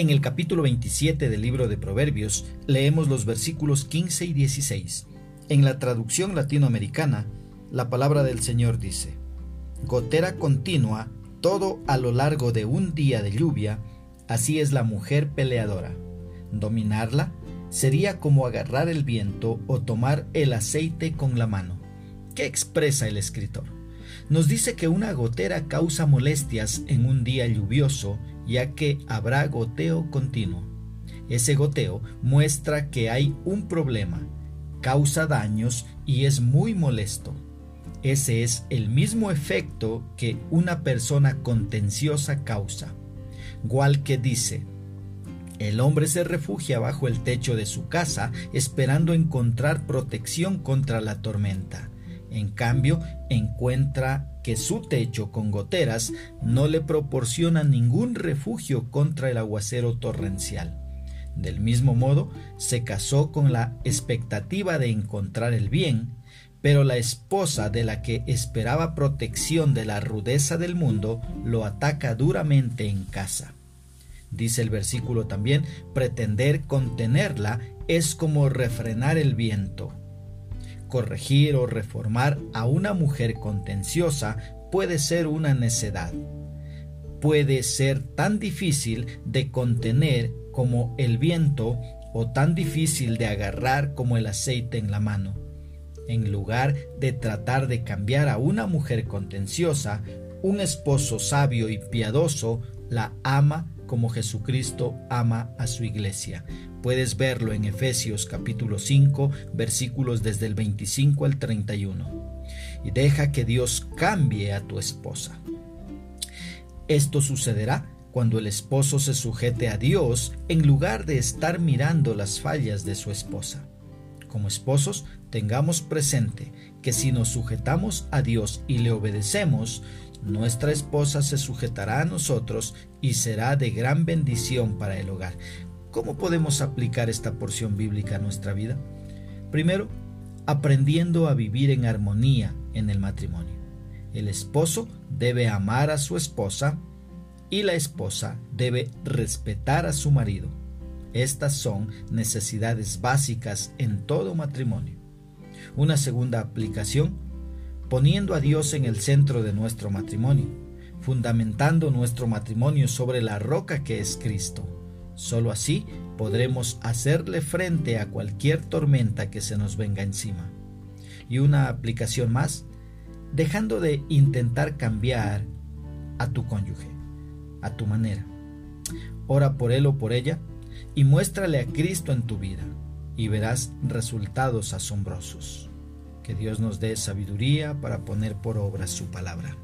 En el capítulo 27 del libro de Proverbios leemos los versículos 15 y 16. En la traducción latinoamericana, la palabra del Señor dice, Gotera continua todo a lo largo de un día de lluvia, así es la mujer peleadora. Dominarla sería como agarrar el viento o tomar el aceite con la mano. ¿Qué expresa el escritor? Nos dice que una gotera causa molestias en un día lluvioso, ya que habrá goteo continuo. Ese goteo muestra que hay un problema, causa daños y es muy molesto. Ese es el mismo efecto que una persona contenciosa causa. que dice, el hombre se refugia bajo el techo de su casa esperando encontrar protección contra la tormenta. En cambio, encuentra que su techo con goteras no le proporciona ningún refugio contra el aguacero torrencial. Del mismo modo, se casó con la expectativa de encontrar el bien, pero la esposa de la que esperaba protección de la rudeza del mundo lo ataca duramente en casa. Dice el versículo también, pretender contenerla es como refrenar el viento. Corregir o reformar a una mujer contenciosa puede ser una necedad. Puede ser tan difícil de contener como el viento o tan difícil de agarrar como el aceite en la mano. En lugar de tratar de cambiar a una mujer contenciosa, un esposo sabio y piadoso la ama como Jesucristo ama a su iglesia. Puedes verlo en Efesios capítulo 5 versículos desde el 25 al 31. Y deja que Dios cambie a tu esposa. Esto sucederá cuando el esposo se sujete a Dios en lugar de estar mirando las fallas de su esposa. Como esposos, tengamos presente que si nos sujetamos a Dios y le obedecemos, nuestra esposa se sujetará a nosotros y será de gran bendición para el hogar. ¿Cómo podemos aplicar esta porción bíblica a nuestra vida? Primero, aprendiendo a vivir en armonía en el matrimonio. El esposo debe amar a su esposa y la esposa debe respetar a su marido. Estas son necesidades básicas en todo matrimonio. Una segunda aplicación, poniendo a Dios en el centro de nuestro matrimonio, fundamentando nuestro matrimonio sobre la roca que es Cristo. Solo así podremos hacerle frente a cualquier tormenta que se nos venga encima. Y una aplicación más, dejando de intentar cambiar a tu cónyuge a tu manera. Ora por él o por ella y muéstrale a Cristo en tu vida y verás resultados asombrosos. Que Dios nos dé sabiduría para poner por obra su palabra.